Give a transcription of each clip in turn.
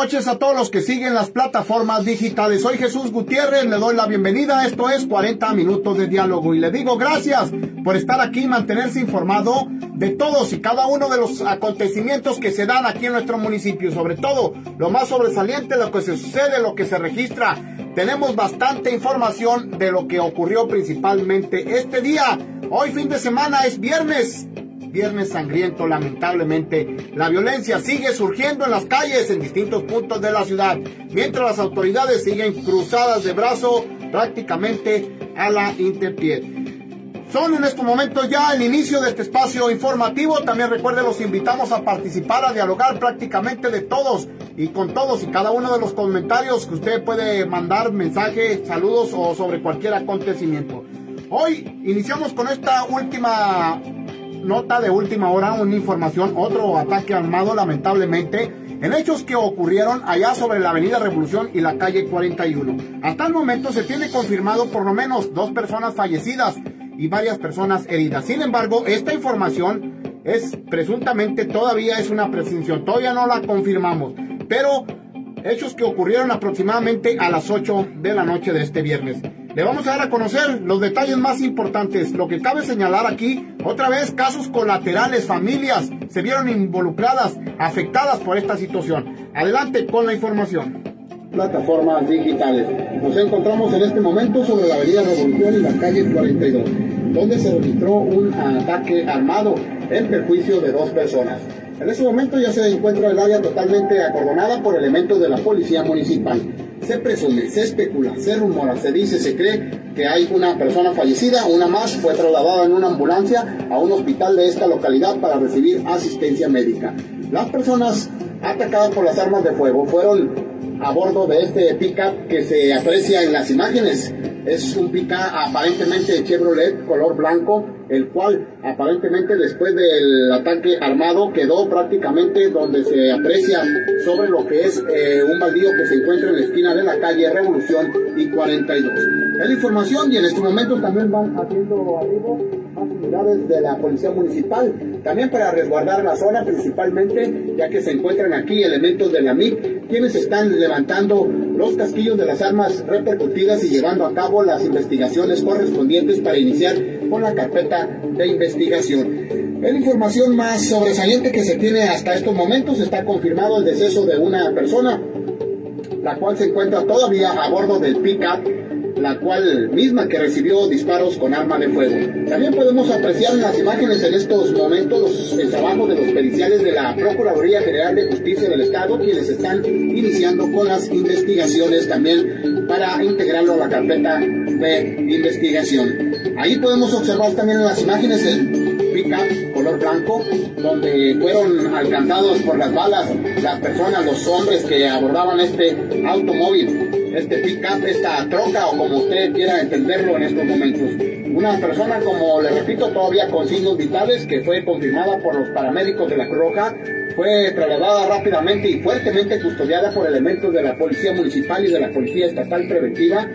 Noches a todos los que siguen las plataformas digitales. Soy Jesús Gutiérrez, le doy la bienvenida. Esto es 40 minutos de diálogo y le digo gracias por estar aquí y mantenerse informado de todos y cada uno de los acontecimientos que se dan aquí en nuestro municipio. Sobre todo, lo más sobresaliente, lo que se sucede, lo que se registra. Tenemos bastante información de lo que ocurrió principalmente este día. Hoy fin de semana es viernes viernes sangriento, lamentablemente. La violencia sigue surgiendo en las calles en distintos puntos de la ciudad, mientras las autoridades siguen cruzadas de brazo prácticamente a la interpied. Son en estos momentos ya el inicio de este espacio informativo. También recuerden, los invitamos a participar, a dialogar prácticamente de todos y con todos y cada uno de los comentarios que usted puede mandar mensajes, saludos o sobre cualquier acontecimiento. Hoy iniciamos con esta última nota de última hora, una información, otro ataque armado lamentablemente en hechos que ocurrieron allá sobre la Avenida Revolución y la calle 41. Hasta el momento se tiene confirmado por lo menos dos personas fallecidas y varias personas heridas. Sin embargo, esta información es presuntamente todavía es una presunción, todavía no la confirmamos, pero hechos que ocurrieron aproximadamente a las 8 de la noche de este viernes. Le vamos a dar a conocer los detalles más importantes. Lo que cabe señalar aquí, otra vez, casos colaterales, familias se vieron involucradas, afectadas por esta situación. Adelante con la información. Plataformas digitales. Nos encontramos en este momento sobre la Avenida Revolución y la calle 42, donde se registró un ataque armado en perjuicio de dos personas. En este momento ya se encuentra el área totalmente acordonada por elementos de la policía municipal se presume, se especula, se rumora, se dice, se cree que hay una persona fallecida, una más fue trasladada en una ambulancia a un hospital de esta localidad para recibir asistencia médica. Las personas atacadas por las armas de fuego fueron a bordo de este pickup que se aprecia en las imágenes. Es un pickup aparentemente Chevrolet color blanco el cual aparentemente después del ataque armado quedó prácticamente donde se aprecia sobre lo que es eh, un baldío que se encuentra en la esquina de la calle Revolución y 42. Es la información y en este momento también van haciendo arribo unidades de la Policía Municipal, también para resguardar la zona principalmente, ya que se encuentran aquí elementos de la MIC, quienes están levantando los casquillos de las armas repercutidas y llevando a cabo las investigaciones correspondientes para iniciar con la carpeta de investigación. En información más sobresaliente que se tiene hasta estos momentos está confirmado el deceso de una persona la cual se encuentra todavía a bordo del pickup la cual misma que recibió disparos con arma de fuego. También podemos apreciar en las imágenes en estos momentos los, el trabajo de los periciales de la Procuraduría General de Justicia del Estado, quienes están iniciando con las investigaciones también para integrarlo a la carpeta de investigación. Ahí podemos observar también en las imágenes el pickup color blanco, donde fueron alcanzados por las balas las personas, los hombres que abordaban este automóvil este pick-up, esta troca o como usted quiera entenderlo en estos momentos. Una persona, como le repito, todavía con signos vitales que fue confirmada por los paramédicos de la Cruz Roja, fue trasladada rápidamente y fuertemente custodiada por elementos de la Policía Municipal y de la Policía Estatal Preventiva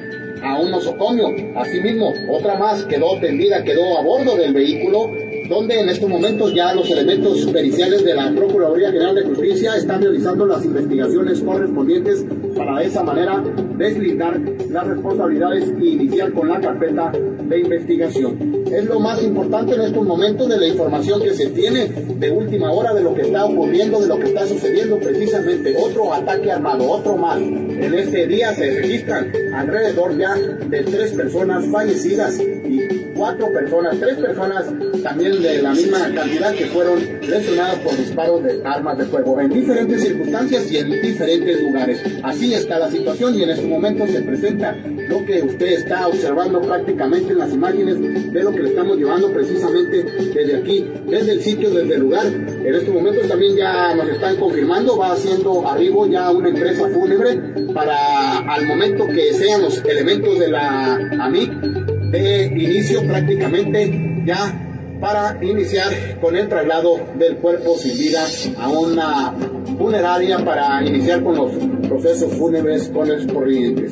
a un nosocomio. Asimismo, otra más quedó tendida, quedó a bordo del vehículo donde en estos momentos ya los elementos periciales de la Procuraduría General de Justicia están realizando las investigaciones correspondientes para de esa manera deslindar las responsabilidades e iniciar con la carpeta de investigación. Es lo más importante en estos momentos de la información que se tiene de última hora de lo que está ocurriendo, de lo que está sucediendo precisamente. Otro ataque armado, otro más. En este día se registran alrededor ya de tres personas fallecidas y cuatro personas, tres personas también de la misma cantidad que fueron lesionadas por disparos de armas de fuego en diferentes circunstancias y en diferentes lugares. Así está la situación y en este momento se presenta lo que usted está observando prácticamente en las imágenes de lo que le estamos llevando precisamente desde aquí, desde el sitio, desde el lugar. En estos momentos también ya nos están confirmando, va haciendo arribo ya una empresa fúnebre para al momento que sean los elementos de la AMIC de inicio prácticamente ya para iniciar con el traslado del cuerpo sin vida a una funeraria para iniciar con los procesos fúnebres corrientes.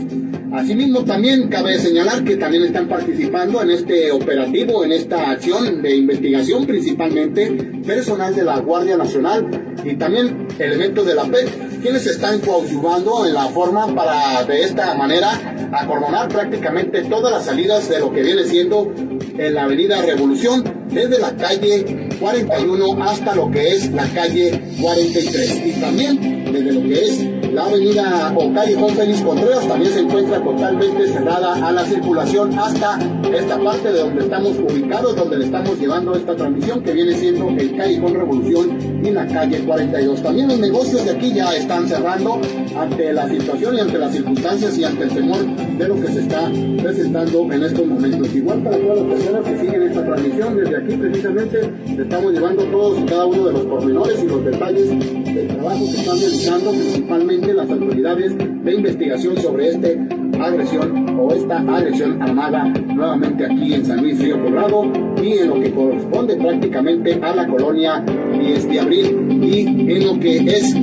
Asimismo, también cabe señalar que también están participando en este operativo, en esta acción de investigación, principalmente personal de la Guardia Nacional y también elementos de la PEC, quienes están coadyuvando en la forma para de esta manera acordonar prácticamente todas las salidas de lo que viene siendo en la avenida Revolución, desde la calle 41 hasta lo que es la calle 43 y también desde lo que es la avenida o callejón Félix Contreras también se encuentra totalmente cerrada a la circulación hasta esta parte de donde estamos ubicados, donde le estamos llevando esta transmisión que viene siendo el callejón Revolución y la calle 42. También los negocios de aquí ya están cerrando ante la situación y ante las circunstancias y ante el temor de lo que se está presentando en estos momentos. Igual para todas las personas que siguen esta transmisión, desde aquí precisamente le estamos llevando todos y cada uno de los pormenores y los detalles del trabajo que están realizando principalmente las autoridades de investigación sobre este agresión o esta agresión armada nuevamente aquí en San Luis Río Colorado y en lo que corresponde prácticamente a la colonia 10 de abril y en lo que es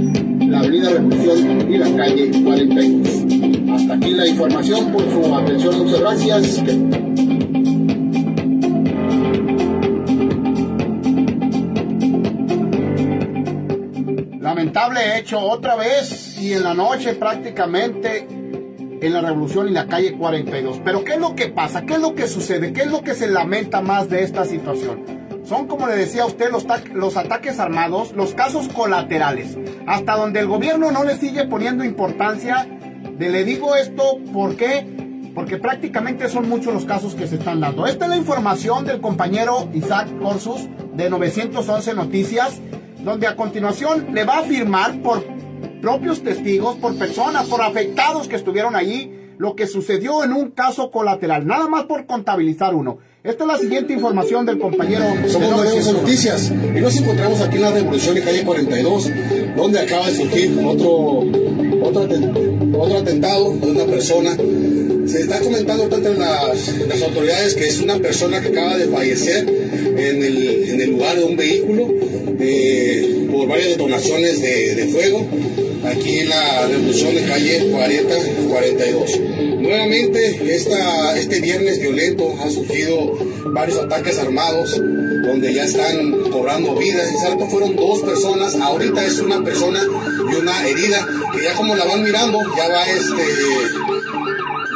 la avenida Revolución y la calle 42. Hasta aquí la información por su atención, muchas gracias. Lamentable hecho otra vez y en la noche prácticamente en la revolución y la calle 42. Pero ¿qué es lo que pasa? ¿Qué es lo que sucede? ¿Qué es lo que se lamenta más de esta situación? Son, como le decía a usted, los, los ataques armados, los casos colaterales, hasta donde el gobierno no le sigue poniendo importancia. De, le digo esto ¿por qué? porque prácticamente son muchos los casos que se están dando. Esta es la información del compañero Isaac Corsus de 911 Noticias donde a continuación le va a afirmar por propios testigos, por personas, por afectados que estuvieron allí, lo que sucedió en un caso colateral, nada más por contabilizar uno. Esta es la siguiente información del compañero. Somos Noticias y nos encontramos aquí en la Revolución de calle 42, donde acaba de surgir otro, otro, atentado de una persona. Se está comentando entre las, las autoridades que es una persona que acaba de fallecer en el, en el lugar de un vehículo por varias detonaciones de, de, fuego aquí en la revolución de calle 40 42. Nuevamente esta, este viernes violento ha surgido varios ataques armados donde ya están cobrando vidas. Exacto, fueron dos personas, ahorita es una persona y una herida que ya como la van mirando ya va este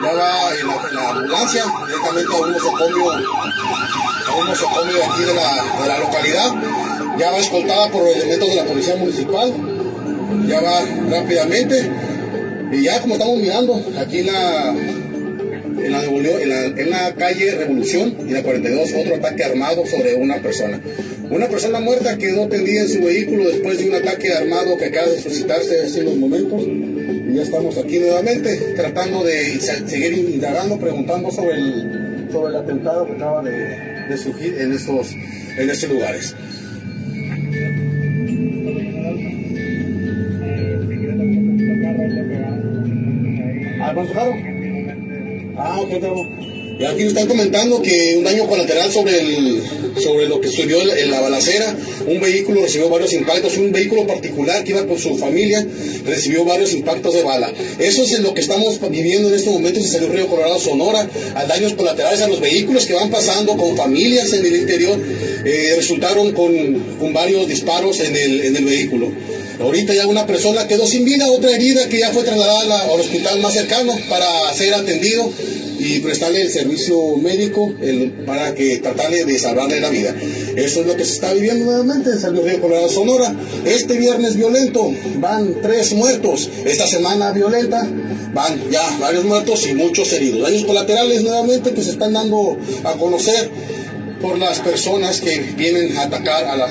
ya va en la, ambulancia directamente a un nosocomio a un nosocomio aquí de la, de la localidad ya va escoltada por elementos de la policía municipal, ya va rápidamente. Y ya como estamos mirando, aquí en la, en la, calle Revolución y la 42, otro ataque armado sobre una persona. Una persona muerta quedó tendida en su vehículo después de un ataque armado que acaba de suscitarse hace unos momentos. Y ya estamos aquí nuevamente tratando de seguir indagando, preguntando sobre el, sobre el atentado que acaba de, de surgir en estos, en estos lugares. Ah, ok, aquí están comentando que un daño colateral sobre, el, sobre lo que sucedió en la balacera. Un vehículo recibió varios impactos. Un vehículo particular que iba con su familia recibió varios impactos de bala. Eso es lo que estamos viviendo en estos momentos en San Río Colorado, Sonora. A daños colaterales a los vehículos que van pasando con familias en el interior. Eh, resultaron con, con, varios disparos en el, en el vehículo. Ahorita ya una persona quedó sin vida, otra herida que ya fue trasladada al hospital más cercano para ser atendido y prestarle el servicio médico para que tratarle de salvarle la vida. Eso es lo que se está viviendo nuevamente en San Luis Río Colorado, Sonora. Este viernes violento van tres muertos. Esta semana violenta van ya varios muertos y muchos heridos. Daños colaterales nuevamente que se están dando a conocer por las personas que vienen a atacar a la,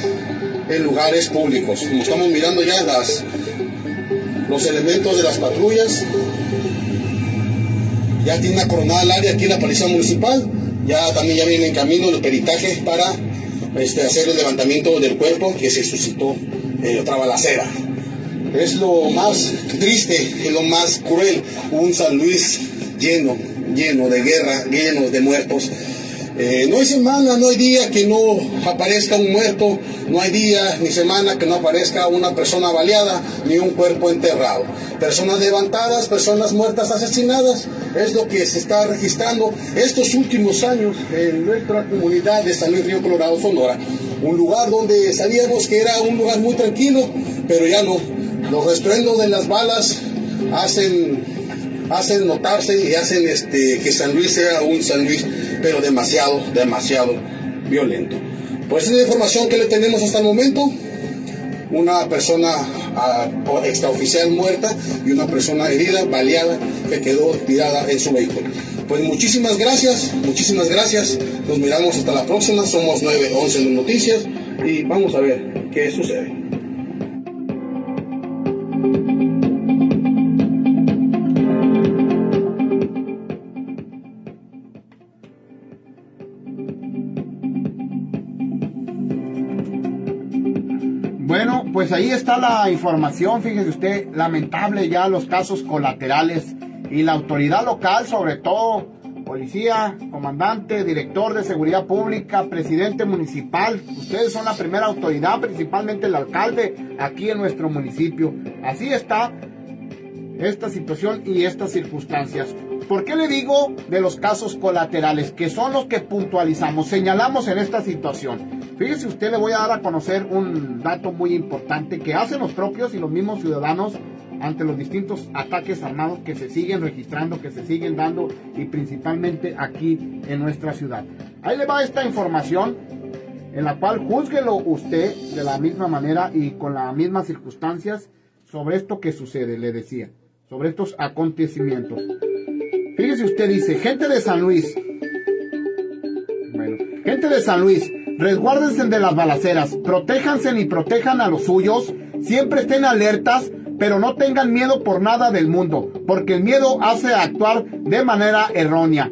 en lugares públicos. Como estamos mirando ya las, los elementos de las patrullas ya tiene una coronada al área aquí la policía municipal, ya también ya viene en camino el peritaje para este, hacer el levantamiento del cuerpo que se suscitó en otra balacera. Es lo más triste, es lo más cruel, un San Luis lleno, lleno de guerra, lleno de muertos. Eh, no hay semana, no hay día que no aparezca un muerto, no hay día ni semana que no aparezca una persona baleada ni un cuerpo enterrado. Personas levantadas, personas muertas, asesinadas, es lo que se está registrando estos últimos años en nuestra comunidad de San Luis Río Colorado, Sonora. Un lugar donde sabíamos que era un lugar muy tranquilo, pero ya no. Los restruendos de las balas hacen, hacen notarse y hacen este, que San Luis sea un San Luis, pero demasiado, demasiado violento. Pues es la información que le tenemos hasta el momento. Una persona extraoficial muerta y una persona herida, baleada, que quedó tirada en su vehículo. Pues muchísimas gracias, muchísimas gracias. Nos miramos hasta la próxima. Somos 911 Noticias y vamos a ver qué sucede. Ahí está la información, fíjese usted, lamentable ya los casos colaterales y la autoridad local, sobre todo policía, comandante, director de seguridad pública, presidente municipal, ustedes son la primera autoridad, principalmente el alcalde aquí en nuestro municipio. Así está esta situación y estas circunstancias. ¿Por qué le digo de los casos colaterales? Que son los que puntualizamos, señalamos en esta situación. Fíjese usted, le voy a dar a conocer un dato muy importante que hacen los propios y los mismos ciudadanos ante los distintos ataques armados que se siguen registrando, que se siguen dando y principalmente aquí en nuestra ciudad. Ahí le va esta información en la cual juzguelo usted de la misma manera y con las mismas circunstancias sobre esto que sucede, le decía, sobre estos acontecimientos. Fíjese usted, dice, gente de San Luis, bueno, gente de San Luis, resguárdense de las balaceras, protéjanse y protejan a los suyos, siempre estén alertas, pero no tengan miedo por nada del mundo, porque el miedo hace actuar de manera errónea.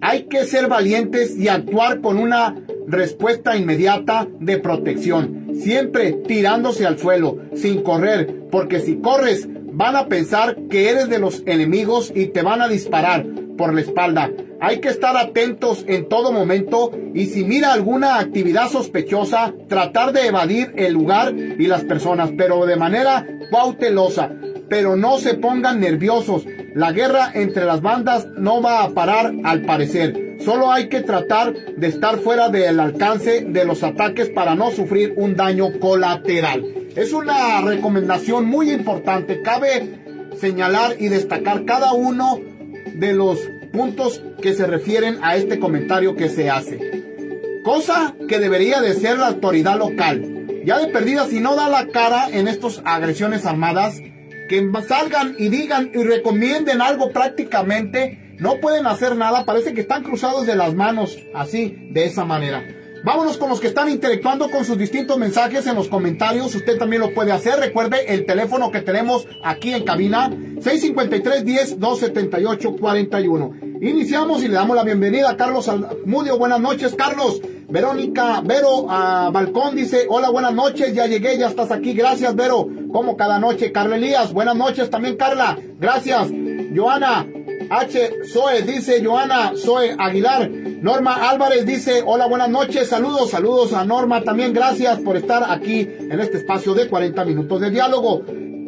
Hay que ser valientes y actuar con una respuesta inmediata de protección, siempre tirándose al suelo, sin correr, porque si corres van a pensar que eres de los enemigos y te van a disparar por la espalda. Hay que estar atentos en todo momento y si mira alguna actividad sospechosa, tratar de evadir el lugar y las personas, pero de manera cautelosa. Pero no se pongan nerviosos. La guerra entre las bandas no va a parar al parecer. Solo hay que tratar de estar fuera del alcance de los ataques para no sufrir un daño colateral. Es una recomendación muy importante. Cabe señalar y destacar cada uno de los puntos que se refieren a este comentario que se hace. Cosa que debería de ser la autoridad local. Ya de perdida, si no da la cara en estas agresiones armadas, que salgan y digan y recomienden algo prácticamente, no pueden hacer nada, parece que están cruzados de las manos, así, de esa manera. Vámonos con los que están interactuando con sus distintos mensajes en los comentarios. Usted también lo puede hacer. Recuerde el teléfono que tenemos aquí en cabina, 653-10-278-41. Iniciamos y le damos la bienvenida a Carlos Almudio. Buenas noches, Carlos. Verónica Vero a Balcón dice, hola, buenas noches, ya llegué, ya estás aquí. Gracias, Vero. Como cada noche. Carla Elías, buenas noches también, Carla. Gracias. Joana H. Zoe dice, Joana Zoe Aguilar. Norma Álvarez dice, hola, buenas noches, saludos, saludos a Norma también, gracias por estar aquí en este espacio de 40 minutos de diálogo.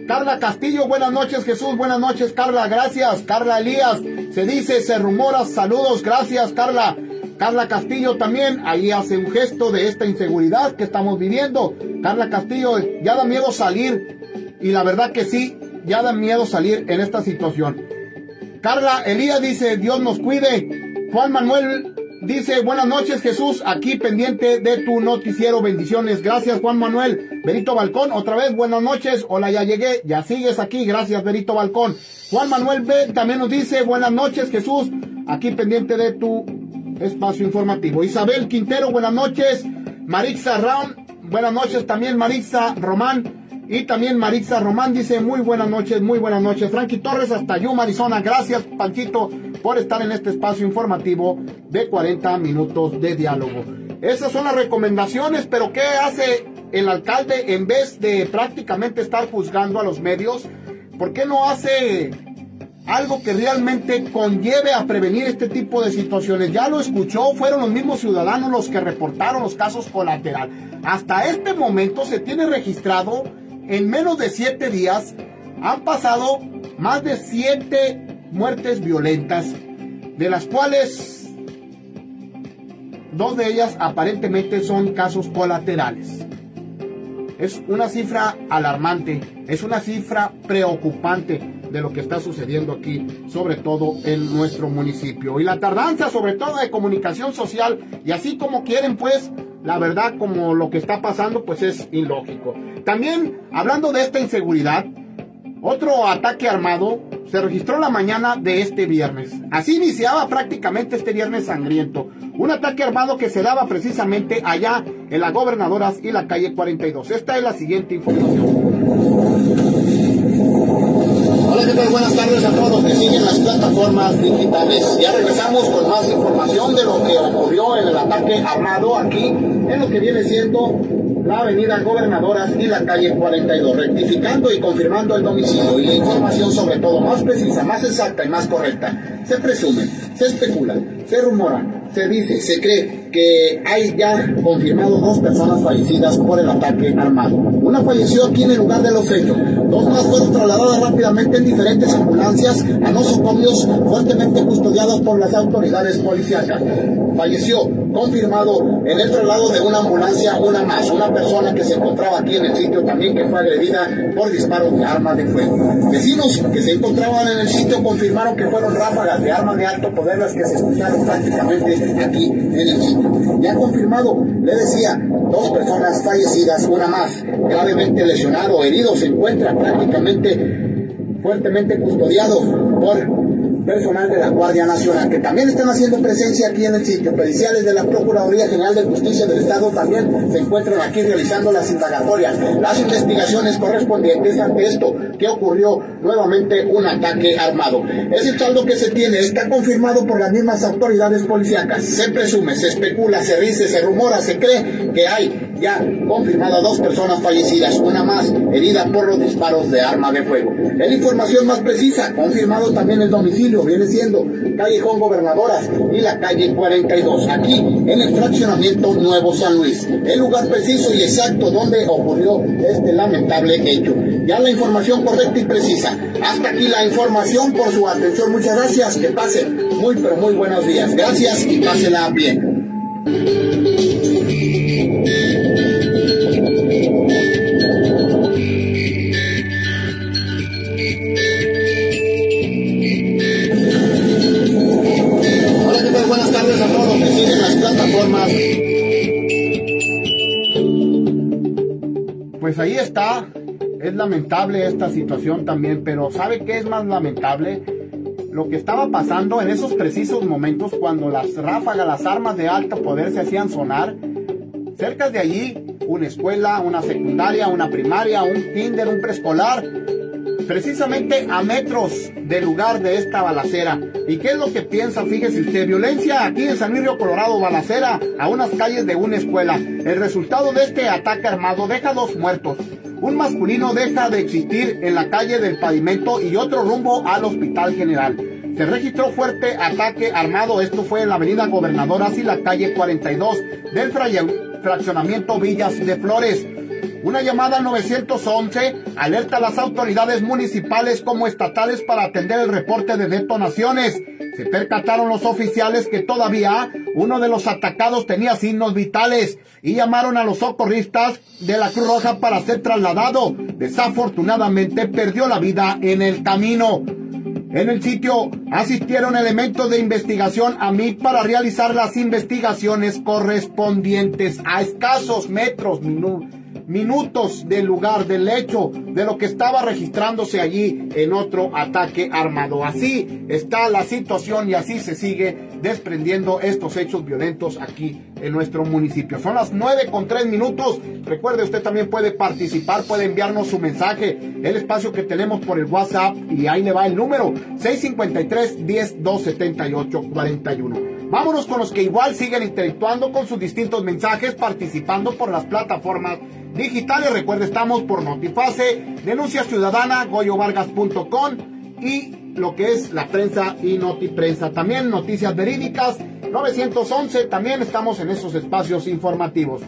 Carla Castillo, buenas noches Jesús, buenas noches Carla, gracias. Carla Elías, se dice, se rumora, saludos, gracias Carla. Carla Castillo también, ahí hace un gesto de esta inseguridad que estamos viviendo. Carla Castillo, ya da miedo salir, y la verdad que sí, ya da miedo salir en esta situación. Carla Elías dice, Dios nos cuide. Juan Manuel dice, buenas noches Jesús, aquí pendiente de tu noticiero, bendiciones. Gracias Juan Manuel. Berito Balcón, otra vez, buenas noches. Hola, ya llegué, ya sigues aquí, gracias Berito Balcón. Juan Manuel B también nos dice, buenas noches Jesús, aquí pendiente de tu espacio informativo. Isabel Quintero, buenas noches. Marixa Raun, buenas noches también Marixa Román. Y también Maritza Román dice, muy buenas noches, muy buenas noches. Frankie Torres hasta Yuma, Arizona. Gracias, Panchito, por estar en este espacio informativo de 40 minutos de diálogo. Esas son las recomendaciones, pero ¿qué hace el alcalde en vez de prácticamente estar juzgando a los medios? ¿Por qué no hace algo que realmente conlleve a prevenir este tipo de situaciones. Ya lo escuchó, fueron los mismos ciudadanos los que reportaron los casos colateral. Hasta este momento se tiene registrado en menos de siete días han pasado más de siete muertes violentas, de las cuales dos de ellas aparentemente son casos colaterales. Es una cifra alarmante, es una cifra preocupante de lo que está sucediendo aquí, sobre todo en nuestro municipio. Y la tardanza, sobre todo de comunicación social, y así como quieren pues la verdad como lo que está pasando pues es ilógico. También hablando de esta inseguridad, otro ataque armado se registró la mañana de este viernes. Así iniciaba prácticamente este viernes sangriento. Un ataque armado que se daba precisamente allá en las gobernadoras y la calle 42. Esta es la siguiente información. Buenas tardes a todos los que siguen las plataformas digitales. Ya regresamos con más información de lo que ocurrió en el ataque armado aquí, en lo que viene siendo la avenida Gobernadoras y la calle 42, rectificando y confirmando el domicilio y la información sobre todo más precisa, más exacta y más correcta. Se presume, se especula, se rumora, se dice, se cree que hay ya confirmados dos personas fallecidas por el ataque armado. Una falleció aquí en el lugar de los hechos, dos más fueron trasladadas rápidamente en diferentes ambulancias a nosocomios fuertemente custodiados por las autoridades policíacas. Falleció, confirmado, en el traslado de una ambulancia, una más, una persona que se encontraba aquí en el sitio también que fue agredida por disparos de armas de fuego. Vecinos que se encontraban en el sitio confirmaron que fueron ráfagas de armas de alto poder las que se escucharon prácticamente aquí en el sitio. Ya confirmado, le decía, dos personas fallecidas, una más gravemente lesionado herido, se encuentra prácticamente fuertemente custodiado por personal de la Guardia Nacional, que también están haciendo presencia aquí en el sitio. Periciales de la Procuraduría General de Justicia del Estado también se encuentran aquí realizando las indagatorias, las investigaciones correspondientes ante esto que ocurrió nuevamente un ataque armado. Es el saldo que se tiene, está confirmado por las mismas autoridades policíacas. Se presume, se especula, se dice, se rumora, se cree que hay ya confirmado dos personas fallecidas, una más herida por los disparos de arma de fuego. En información más precisa, confirmado también el domicilio, viene siendo Callejón Gobernadoras y la calle 42, aquí en el fraccionamiento Nuevo San Luis. El lugar preciso y exacto donde ocurrió este lamentable hecho. Ya la información correcta y precisa. Hasta aquí la información por su atención. Muchas gracias. Que pase muy pero muy buenos días. Gracias y pásela bien. Ahí está es lamentable esta situación también, pero ¿sabe qué es más lamentable? Lo que estaba pasando en esos precisos momentos cuando las ráfagas, las armas de alto poder se hacían sonar. Cerca de allí, una escuela, una secundaria, una primaria, un kinder, un preescolar, precisamente a metros del lugar de esta balacera. ¿Y qué es lo que piensa? Fíjese usted, violencia aquí en San Luis Colorado, balacera a unas calles de una escuela. El resultado de este ataque armado deja dos muertos. Un masculino deja de existir en la calle del pavimento y otro rumbo al hospital general. Se registró fuerte ataque armado, esto fue en la avenida Gobernador y la calle 42 del fraccionamiento Villas de Flores. Una llamada al 911 alerta a las autoridades municipales como estatales para atender el reporte de detonaciones. Se percataron los oficiales que todavía uno de los atacados tenía signos vitales y llamaron a los socorristas de la Cruz Roja para ser trasladado. Desafortunadamente perdió la vida en el camino. En el sitio asistieron elementos de investigación a mí para realizar las investigaciones correspondientes a escasos metros, minutos minutos del lugar, del hecho, de lo que estaba registrándose allí en otro ataque armado. Así está la situación y así se sigue desprendiendo estos hechos violentos aquí en nuestro municipio. Son las nueve con tres minutos. Recuerde, usted también puede participar, puede enviarnos su mensaje, el espacio que tenemos por el WhatsApp y ahí le va el número 653 10 278 41. Vámonos con los que igual siguen interactuando con sus distintos mensajes, participando por las plataformas digitales. Recuerde, estamos por Notifase, Denuncia Ciudadana, goyovargas.com y lo que es la prensa y notiprensa. También noticias verídicas, 911, también estamos en esos espacios informativos.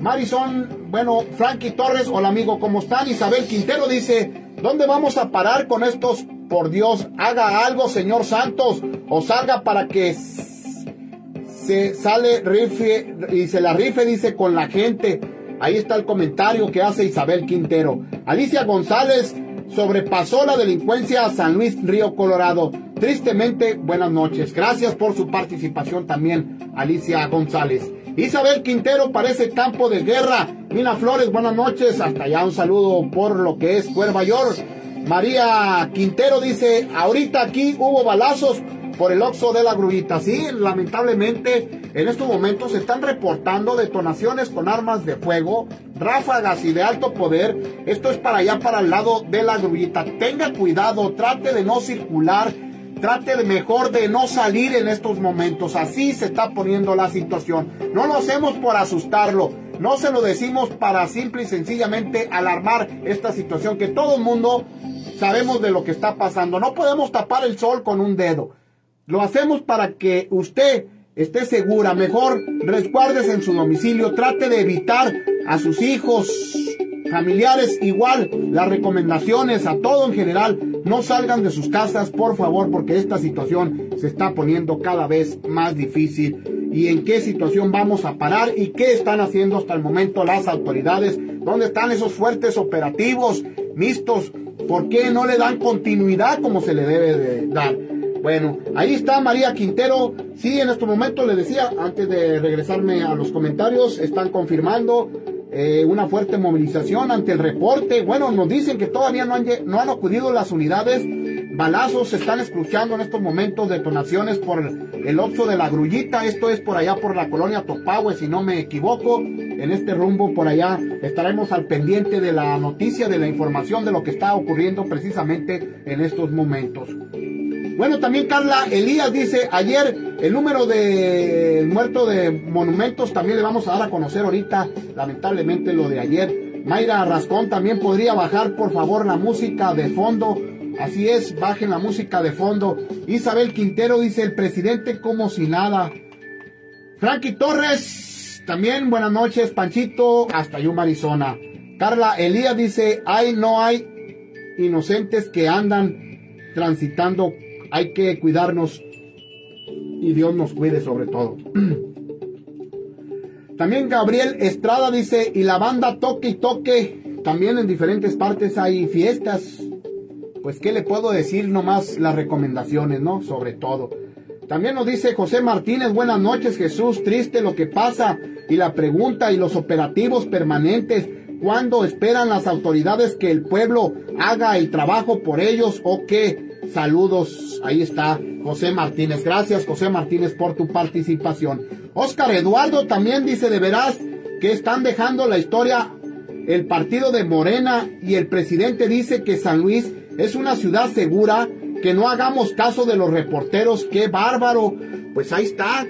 Marison, bueno, Frankie Torres, hola amigo, ¿cómo están? Isabel Quintero dice, ¿dónde vamos a parar con estos? Por Dios, haga algo, señor Santos, o salga para que se sale rife y se la rife, dice, con la gente. Ahí está el comentario que hace Isabel Quintero. Alicia González sobrepasó la delincuencia a San Luis Río Colorado. Tristemente, buenas noches. Gracias por su participación también, Alicia González. Isabel Quintero parece campo de guerra. Mina Flores, buenas noches. Hasta allá un saludo por lo que es Cuerva York. María Quintero dice, ahorita aquí hubo balazos, por el Oxo de la Gruita. Sí, lamentablemente en estos momentos se están reportando detonaciones con armas de fuego, ráfagas y de alto poder. Esto es para allá, para el lado de la Gruita. Tenga cuidado, trate de no circular. Trate de mejor de no salir en estos momentos. Así se está poniendo la situación. No lo hacemos por asustarlo. No se lo decimos para simple y sencillamente alarmar esta situación que todo el mundo sabemos de lo que está pasando. No podemos tapar el sol con un dedo. Lo hacemos para que usted esté segura, mejor resguárdese en su domicilio, trate de evitar a sus hijos, familiares, igual las recomendaciones a todo en general, no salgan de sus casas, por favor, porque esta situación se está poniendo cada vez más difícil. ¿Y en qué situación vamos a parar? ¿Y qué están haciendo hasta el momento las autoridades? ¿Dónde están esos fuertes operativos mixtos? ¿Por qué no le dan continuidad como se le debe de dar? Bueno, ahí está María Quintero. Sí, en estos momentos le decía, antes de regresarme a los comentarios, están confirmando eh, una fuerte movilización ante el reporte. Bueno, nos dicen que todavía no han, no han acudido las unidades. Balazos se están escuchando en estos momentos, detonaciones por el Oxo de la Grullita. Esto es por allá por la colonia Topahue, si no me equivoco. En este rumbo por allá estaremos al pendiente de la noticia, de la información de lo que está ocurriendo precisamente en estos momentos. Bueno, también Carla Elías dice, ayer el número de muertos de monumentos también le vamos a dar a conocer ahorita, lamentablemente lo de ayer. Mayra Rascón también podría bajar por favor la música de fondo. Así es, bajen la música de fondo. Isabel Quintero dice, el presidente como si nada. Frankie Torres, también buenas noches, Panchito, hasta Yuma, Arizona. Carla Elías dice, hay, no hay inocentes que andan transitando hay que cuidarnos y Dios nos cuide sobre todo. También Gabriel Estrada dice, y la banda toque y toque, también en diferentes partes hay fiestas. Pues, ¿qué le puedo decir nomás las recomendaciones, no? Sobre todo. También nos dice José Martínez, buenas noches Jesús, triste lo que pasa y la pregunta y los operativos permanentes cuándo esperan las autoridades que el pueblo haga el trabajo por ellos o qué? Saludos, ahí está José Martínez. Gracias José Martínez por tu participación. Oscar Eduardo también dice de veras que están dejando la historia el partido de Morena y el presidente dice que San Luis es una ciudad segura, que no hagamos caso de los reporteros, qué bárbaro. Pues ahí está,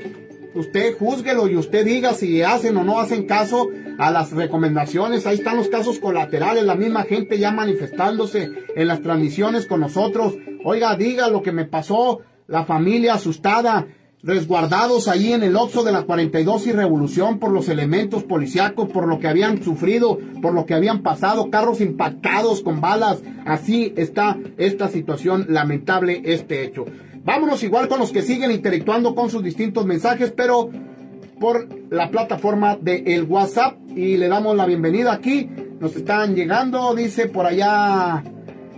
usted juzguelo y usted diga si hacen o no hacen caso a las recomendaciones. Ahí están los casos colaterales, la misma gente ya manifestándose en las transmisiones con nosotros. Oiga, diga lo que me pasó, la familia asustada, resguardados ahí en el Oxo de la 42 y Revolución por los elementos policíacos, por lo que habían sufrido, por lo que habían pasado, carros impactados con balas. Así está esta situación lamentable, este hecho. Vámonos igual con los que siguen interactuando con sus distintos mensajes, pero por la plataforma de el WhatsApp y le damos la bienvenida aquí. Nos están llegando, dice por allá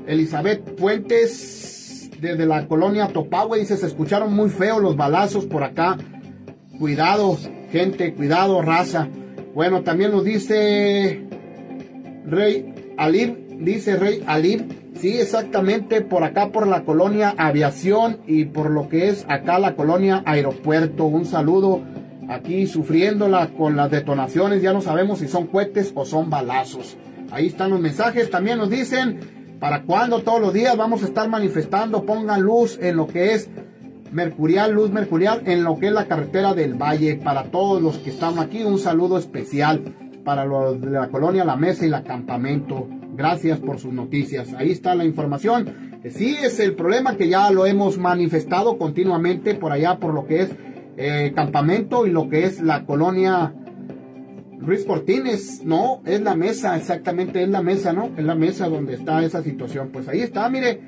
Elizabeth Fuentes desde la colonia Topahue, dice se escucharon muy feos los balazos por acá. Cuidado, gente, cuidado, raza. Bueno, también nos dice Rey Alib, dice Rey Alib, Sí, exactamente, por acá por la colonia Aviación y por lo que es acá la colonia Aeropuerto. Un saludo aquí sufriéndola con las detonaciones, ya no sabemos si son cohetes o son balazos. Ahí están los mensajes, también nos dicen para cuándo todos los días vamos a estar manifestando, pongan luz en lo que es Mercurial, luz mercurial en lo que es la carretera del Valle. Para todos los que están aquí, un saludo especial para los de la colonia La Mesa y el Campamento. Gracias por sus noticias. Ahí está la información. Sí es el problema que ya lo hemos manifestado continuamente por allá, por lo que es eh, campamento y lo que es la colonia Luis Cortines. No, es la mesa, exactamente, es la mesa, ¿no? Es la mesa donde está esa situación. Pues ahí está, mire,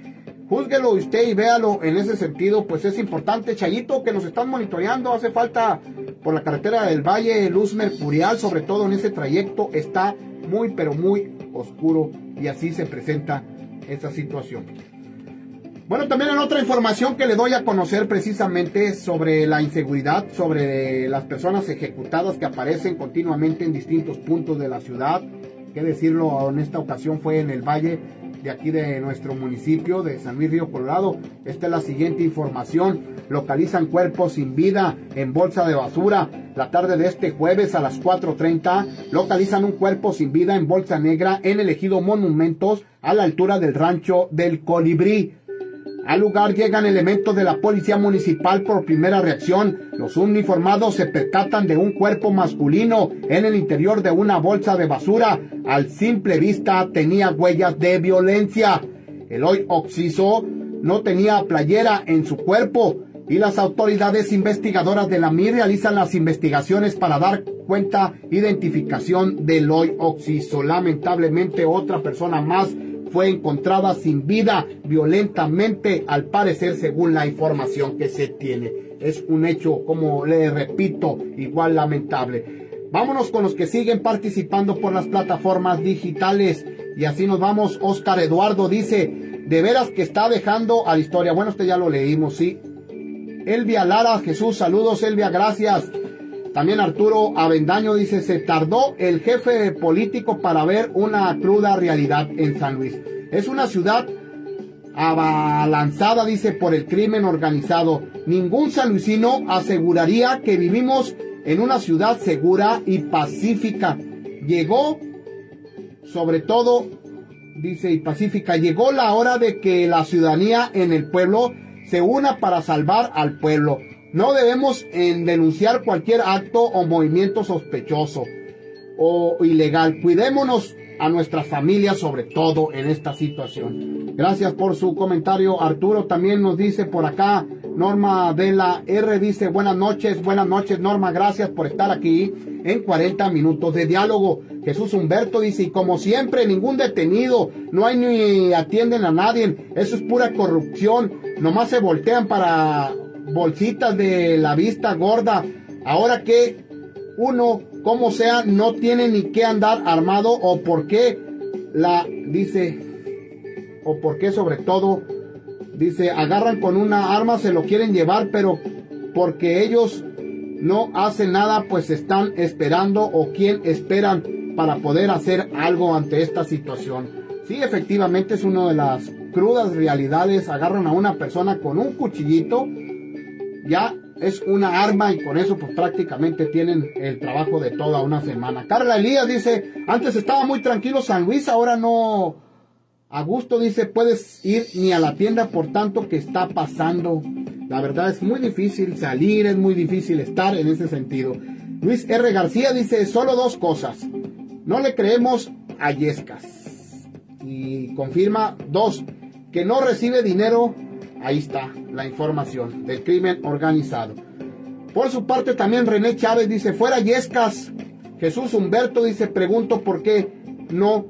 júzguelo usted y véalo en ese sentido, pues es importante. Chayito, que nos están monitoreando, hace falta por la carretera del Valle, luz mercurial, sobre todo en ese trayecto, está muy, pero muy oscuro y así se presenta esa situación. Bueno, también en otra información que le doy a conocer precisamente sobre la inseguridad, sobre las personas ejecutadas que aparecen continuamente en distintos puntos de la ciudad. Que decirlo, en esta ocasión fue en el Valle de aquí de nuestro municipio de San Luis Río Colorado. Esta es la siguiente información. Localizan cuerpos sin vida en bolsa de basura. La tarde de este jueves a las 4.30 localizan un cuerpo sin vida en bolsa negra en el ejido Monumentos a la altura del rancho del Colibrí. Al lugar llegan elementos de la policía municipal por primera reacción. Los uniformados se percatan de un cuerpo masculino en el interior de una bolsa de basura. Al simple vista tenía huellas de violencia. El hoy Oxiso no tenía playera en su cuerpo y las autoridades investigadoras de la MIR realizan las investigaciones para dar cuenta identificación del hoy Oxiso. Lamentablemente otra persona más fue encontrada sin vida violentamente, al parecer según la información que se tiene. Es un hecho, como le repito, igual lamentable. Vámonos con los que siguen participando por las plataformas digitales. Y así nos vamos. Oscar Eduardo dice, de veras que está dejando a la historia. Bueno, este ya lo leímos, sí. Elvia Lara, Jesús, saludos Elvia, gracias. También Arturo Avendaño dice, se tardó el jefe político para ver una cruda realidad en San Luis. Es una ciudad abalanzada, dice, por el crimen organizado. Ningún sanluisino aseguraría que vivimos en una ciudad segura y pacífica. Llegó, sobre todo, dice, y pacífica, llegó la hora de que la ciudadanía en el pueblo se una para salvar al pueblo. No debemos en denunciar cualquier acto o movimiento sospechoso o ilegal. Cuidémonos a nuestras familias sobre todo en esta situación. Gracias por su comentario. Arturo también nos dice por acá, Norma de la R dice buenas noches, buenas noches Norma, gracias por estar aquí en 40 minutos de diálogo. Jesús Humberto dice, y como siempre, ningún detenido, no hay ni atienden a nadie, eso es pura corrupción, nomás se voltean para bolsitas de la vista gorda. Ahora que uno, como sea, no tiene ni que andar armado o por qué la, dice, o por qué sobre todo, dice, agarran con una arma, se lo quieren llevar, pero porque ellos no hacen nada, pues están esperando o quién esperan para poder hacer algo ante esta situación. Sí, efectivamente es una de las crudas realidades. Agarran a una persona con un cuchillito, ya es una arma y con eso pues prácticamente tienen el trabajo de toda una semana. Carla Elías dice, antes estaba muy tranquilo San Luis, ahora no. A gusto dice, puedes ir ni a la tienda por tanto que está pasando. La verdad es muy difícil salir, es muy difícil estar en ese sentido. Luis R. García dice, solo dos cosas. No le creemos a Yescas. Y confirma dos, que no recibe dinero. Ahí está la información del crimen organizado. Por su parte también René Chávez dice, fuera Yescas. Jesús Humberto dice, pregunto por qué no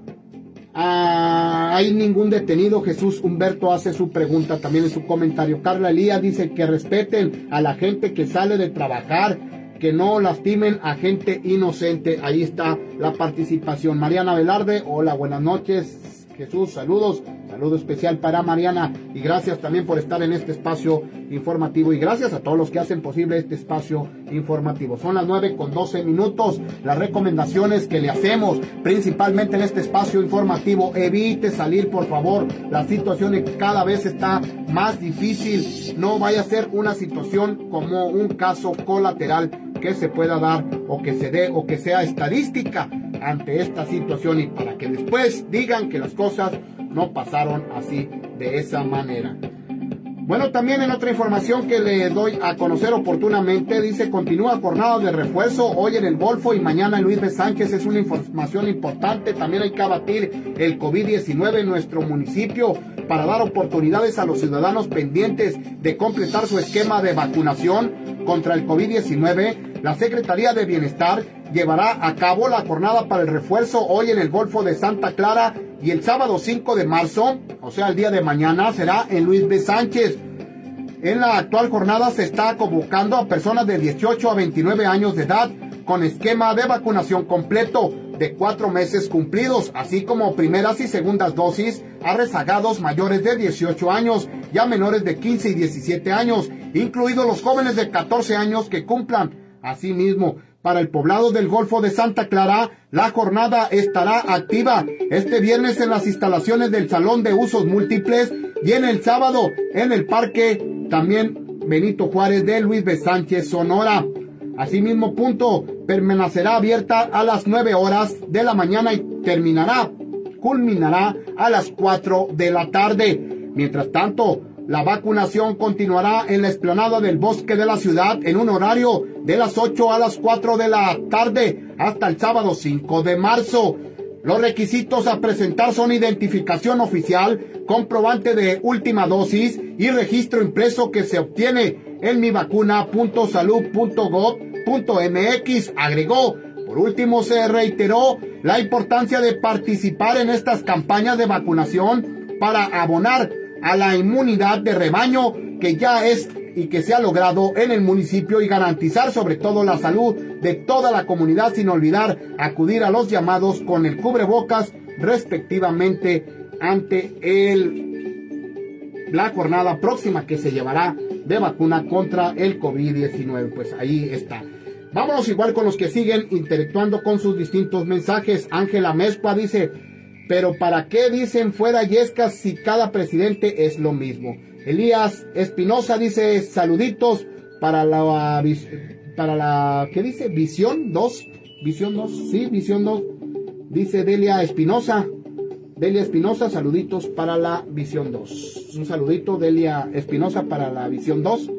ah, hay ningún detenido. Jesús Humberto hace su pregunta también en su comentario. Carla Elías dice que respeten a la gente que sale de trabajar que no lastimen a gente inocente. Ahí está la participación. Mariana Velarde, hola, buenas noches. Jesús, saludos, saludo especial para Mariana y gracias también por estar en este espacio informativo y gracias a todos los que hacen posible este espacio informativo. Son las 9 con 12 minutos. Las recomendaciones que le hacemos principalmente en este espacio informativo, evite salir por favor. La situación cada vez está más difícil. No vaya a ser una situación como un caso colateral que se pueda dar o que se dé o que sea estadística ante esta situación y para que después digan que las cosas no pasaron así de esa manera. Bueno, también en otra información que le doy a conocer oportunamente, dice, continúa jornada de refuerzo hoy en el Golfo y mañana en Luis de Sánchez. Es una información importante. También hay que abatir el COVID-19 en nuestro municipio para dar oportunidades a los ciudadanos pendientes de completar su esquema de vacunación contra el COVID-19. La Secretaría de Bienestar llevará a cabo la jornada para el refuerzo hoy en el Golfo de Santa Clara y el sábado 5 de marzo, o sea, el día de mañana, será en Luis B. Sánchez. En la actual jornada se está convocando a personas de 18 a 29 años de edad con esquema de vacunación completo de cuatro meses cumplidos, así como primeras y segundas dosis a rezagados mayores de 18 años y a menores de 15 y 17 años, incluidos los jóvenes de 14 años que cumplan. Asimismo, para el poblado del Golfo de Santa Clara, la jornada estará activa este viernes en las instalaciones del Salón de Usos Múltiples y en el sábado en el Parque también Benito Juárez de Luis B. Sánchez, Sonora. Asimismo, punto, permanecerá abierta a las 9 horas de la mañana y terminará, culminará a las 4 de la tarde. Mientras tanto, la vacunación continuará en la explanada del bosque de la ciudad en un horario de las 8 a las 4 de la tarde hasta el sábado 5 de marzo. Los requisitos a presentar son identificación oficial, comprobante de última dosis y registro impreso que se obtiene en mivacuna.salud.gov.mx. Agregó, por último se reiteró la importancia de participar en estas campañas de vacunación para abonar a la inmunidad de rebaño que ya es y que se ha logrado en el municipio y garantizar sobre todo la salud de toda la comunidad sin olvidar acudir a los llamados con el cubrebocas respectivamente ante el la jornada próxima que se llevará de vacuna contra el COVID-19. Pues ahí está. Vámonos igual con los que siguen interactuando con sus distintos mensajes. Ángela Mezcua dice, pero ¿para qué dicen fuera Yescas si cada presidente es lo mismo? Elías Espinosa dice saluditos para la para la ¿qué dice? Visión 2. Visión 2, sí, Visión 2. Dice Delia Espinosa. Delia Espinosa, saluditos para la Visión 2. Un saludito Delia Espinosa para la Visión 2.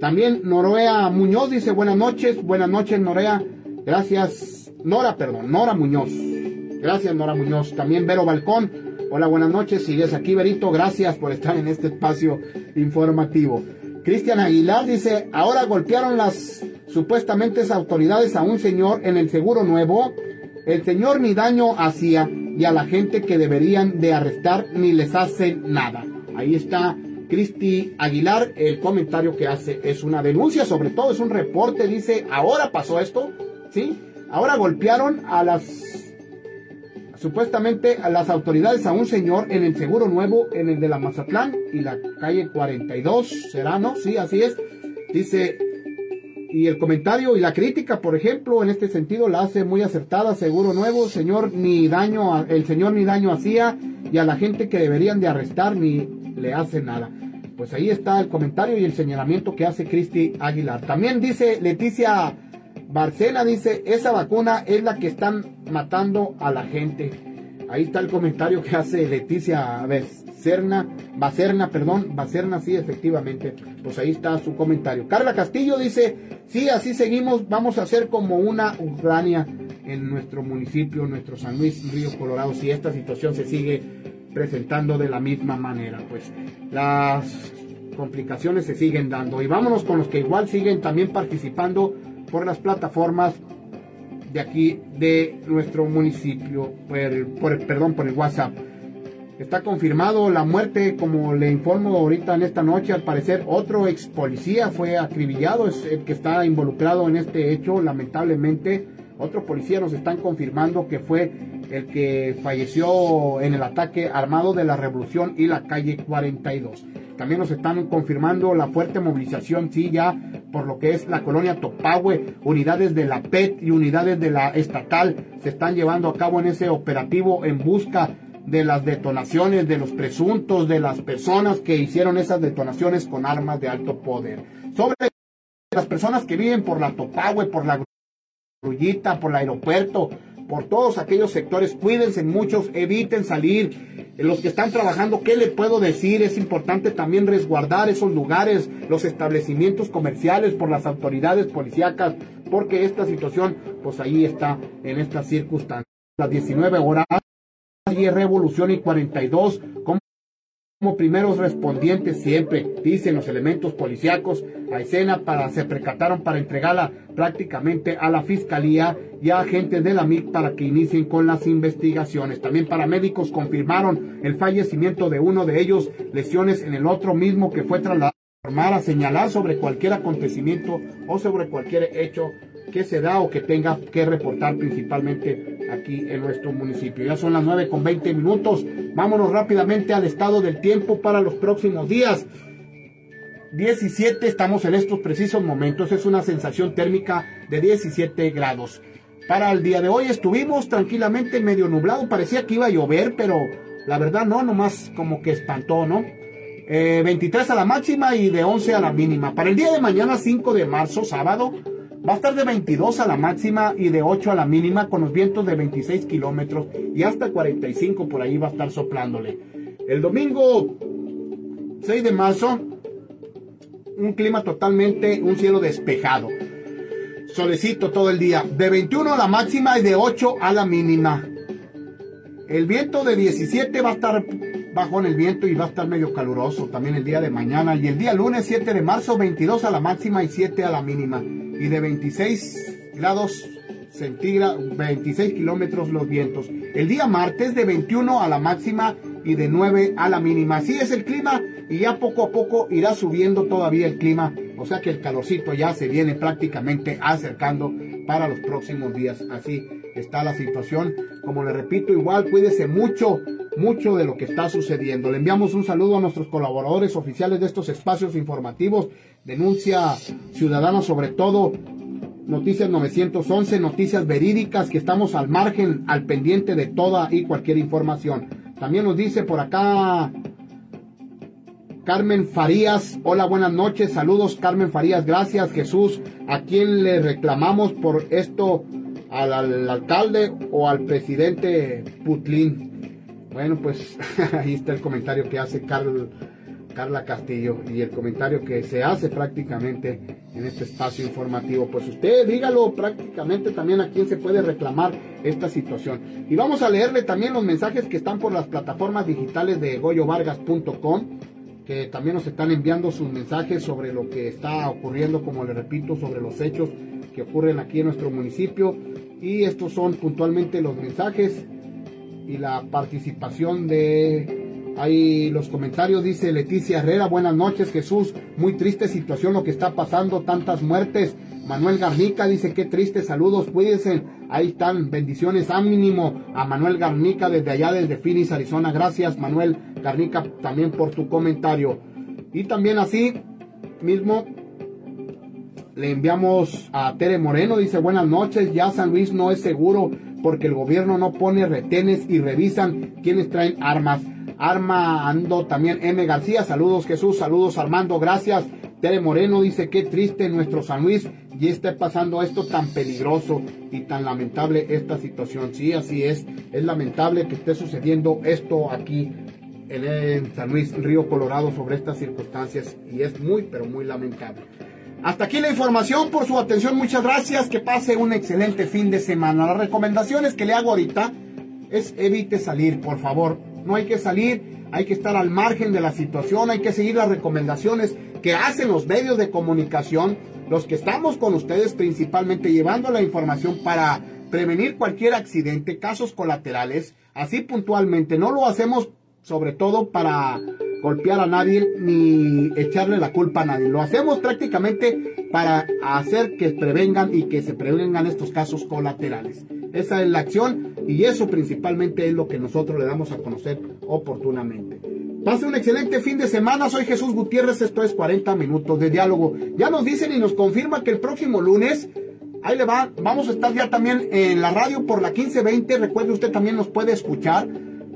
También Norea Muñoz dice buenas noches, buenas noches Norea. Gracias. Nora, perdón, Nora Muñoz. Gracias, Nora Muñoz. También Vero Balcón. Hola, buenas noches. Sigues aquí, Verito. Gracias por estar en este espacio informativo. Cristian Aguilar dice, ahora golpearon las supuestamente autoridades a un señor en el seguro nuevo. El señor ni daño hacía y a la gente que deberían de arrestar ni les hace nada. Ahí está Cristi Aguilar. El comentario que hace es una denuncia, sobre todo es un reporte. Dice, ahora pasó esto, ¿sí? Ahora golpearon a las supuestamente a las autoridades a un señor en el Seguro Nuevo, en el de la Mazatlán y la calle 42, Serano, sí, así es. Dice, y el comentario y la crítica, por ejemplo, en este sentido la hace muy acertada, seguro nuevo, señor ni daño, el señor ni daño hacía y a la gente que deberían de arrestar ni le hace nada. Pues ahí está el comentario y el señalamiento que hace Cristi Aguilar. También dice Leticia Barcena, dice, esa vacuna es la que están matando a la gente. Ahí está el comentario que hace Leticia Bacerna, Bacerna, perdón, Bacerna, sí, efectivamente. Pues ahí está su comentario. Carla Castillo dice, sí, así seguimos, vamos a hacer como una Ucrania en nuestro municipio, nuestro San Luis Río Colorado, si esta situación se sigue presentando de la misma manera. Pues las complicaciones se siguen dando. Y vámonos con los que igual siguen también participando por las plataformas de aquí de nuestro municipio, por perdón, por el WhatsApp. Está confirmado la muerte, como le informo ahorita en esta noche, al parecer otro ex policía fue acribillado, es el que está involucrado en este hecho, lamentablemente. Otro policía nos están confirmando que fue el que falleció en el ataque armado de la Revolución y la calle 42. También nos están confirmando la fuerte movilización, sí, ya por lo que es la colonia Topahue, unidades de la PET y unidades de la estatal se están llevando a cabo en ese operativo en busca de las detonaciones, de los presuntos, de las personas que hicieron esas detonaciones con armas de alto poder. Sobre las personas que viven por la Topahue, por la Grullita, por el aeropuerto, por todos aquellos sectores, cuídense muchos, eviten salir. Los que están trabajando, ¿qué le puedo decir? Es importante también resguardar esos lugares, los establecimientos comerciales por las autoridades policíacas, porque esta situación, pues ahí está en estas circunstancias. Las 19 horas, y Revolución y 42, como primeros respondientes siempre, dicen los elementos policíacos a escena para se percataron para entregarla prácticamente a la fiscalía y a agentes de la MIC para que inicien con las investigaciones. También paramédicos confirmaron el fallecimiento de uno de ellos, lesiones en el otro mismo que fue trasladado a señalar sobre cualquier acontecimiento o sobre cualquier hecho que se da o que tenga que reportar principalmente aquí en nuestro municipio. Ya son las 9 con 20 minutos. Vámonos rápidamente al estado del tiempo para los próximos días. 17 estamos en estos precisos momentos. Es una sensación térmica de 17 grados. Para el día de hoy estuvimos tranquilamente medio nublado. Parecía que iba a llover, pero la verdad no, nomás como que espantó, ¿no? 23 eh, a la máxima y de 11 a la mínima. Para el día de mañana, 5 de marzo, sábado, Va a estar de 22 a la máxima y de 8 a la mínima con los vientos de 26 kilómetros y hasta 45 por ahí va a estar soplándole. El domingo 6 de marzo, un clima totalmente, un cielo despejado. Solecito todo el día, de 21 a la máxima y de 8 a la mínima. El viento de 17 va a estar bajo en el viento y va a estar medio caluroso también el día de mañana. Y el día lunes 7 de marzo, 22 a la máxima y 7 a la mínima y de 26 grados centígrados, 26 kilómetros los vientos. El día martes de 21 a la máxima y de 9 a la mínima. Así es el clima y ya poco a poco irá subiendo todavía el clima. O sea que el calorcito ya se viene prácticamente acercando para los próximos días. Así está la situación. Como le repito, igual cuídese mucho, mucho de lo que está sucediendo. Le enviamos un saludo a nuestros colaboradores oficiales de estos espacios informativos denuncia ciudadana sobre todo, Noticias 911, noticias verídicas que estamos al margen, al pendiente de toda y cualquier información. También nos dice por acá Carmen Farías, hola, buenas noches, saludos Carmen Farías, gracias Jesús, a quién le reclamamos por esto, al, al alcalde o al presidente Putlin. Bueno, pues ahí está el comentario que hace Carlos Carla Castillo y el comentario que se hace prácticamente en este espacio informativo. Pues usted dígalo prácticamente también a quién se puede reclamar esta situación. Y vamos a leerle también los mensajes que están por las plataformas digitales de goyovargas.com que también nos están enviando sus mensajes sobre lo que está ocurriendo, como le repito, sobre los hechos que ocurren aquí en nuestro municipio. Y estos son puntualmente los mensajes y la participación de hay los comentarios, dice Leticia Herrera, buenas noches Jesús, muy triste situación lo que está pasando, tantas muertes. Manuel Garnica dice, qué triste, saludos, cuídense. Ahí están, bendiciones a mínimo a Manuel Garnica desde allá, desde Phoenix, Arizona. Gracias Manuel Garnica también por tu comentario. Y también así mismo Le enviamos a Tere Moreno, dice buenas noches, ya San Luis no es seguro porque el gobierno no pone retenes y revisan quienes traen armas. Armando también M. García, saludos Jesús, saludos Armando, gracias. Tere Moreno dice qué triste nuestro San Luis y esté pasando esto tan peligroso y tan lamentable esta situación. Sí, así es, es lamentable que esté sucediendo esto aquí en San Luis, Río Colorado, sobre estas circunstancias y es muy, pero muy lamentable. Hasta aquí la información, por su atención, muchas gracias, que pase un excelente fin de semana. Las recomendaciones que le hago ahorita es evite salir, por favor, no hay que salir, hay que estar al margen de la situación, hay que seguir las recomendaciones que hacen los medios de comunicación, los que estamos con ustedes principalmente llevando la información para prevenir cualquier accidente, casos colaterales, así puntualmente. No lo hacemos sobre todo para golpear a nadie ni echarle la culpa a nadie. Lo hacemos prácticamente para hacer que prevengan y que se prevengan estos casos colaterales. Esa es la acción y eso principalmente es lo que nosotros le damos a conocer oportunamente. Pase un excelente fin de semana. Soy Jesús Gutiérrez. Esto es 40 minutos de diálogo. Ya nos dicen y nos confirma que el próximo lunes, ahí le va, vamos a estar ya también en la radio por la 1520. Recuerde, usted también nos puede escuchar.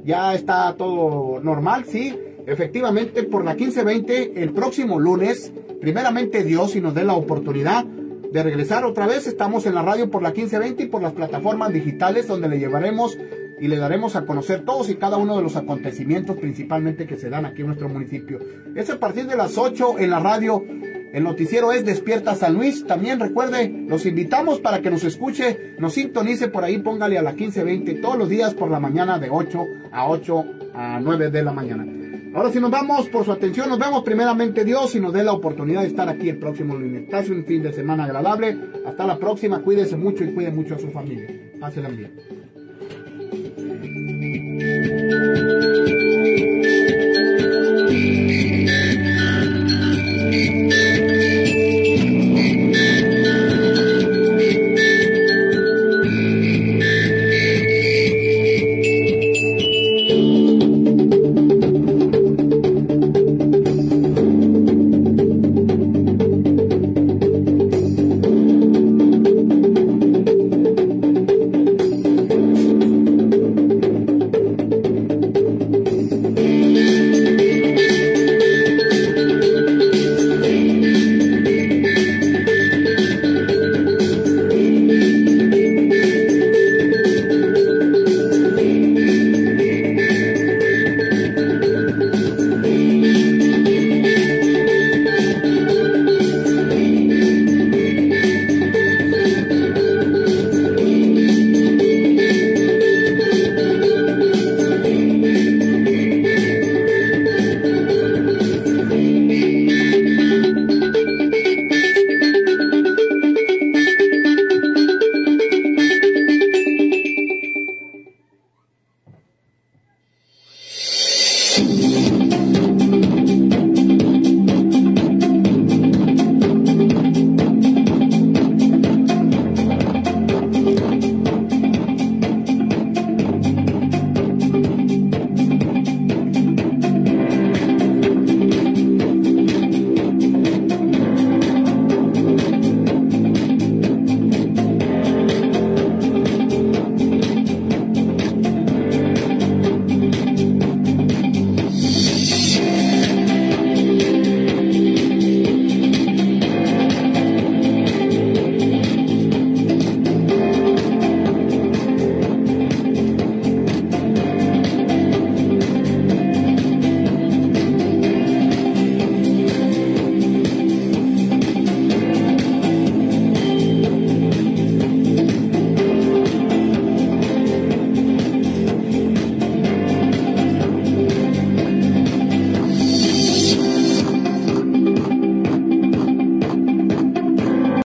Ya está todo normal, sí. Efectivamente, por la 1520, el próximo lunes, primeramente Dios, si nos dé la oportunidad de regresar otra vez, estamos en la radio por la 1520 y por las plataformas digitales donde le llevaremos y le daremos a conocer todos y cada uno de los acontecimientos principalmente que se dan aquí en nuestro municipio. Es a partir de las 8 en la radio. El noticiero es Despierta San Luis. También recuerde, los invitamos para que nos escuche, nos sintonice por ahí, póngale a la 1520 todos los días por la mañana de 8 a 8 a 9 de la mañana. Ahora sí nos vamos por su atención, nos vemos primeramente Dios y nos dé la oportunidad de estar aquí el próximo lunes. Pase un fin de semana agradable. Hasta la próxima, cuídese mucho y cuide mucho a su familia. Pásenla bien.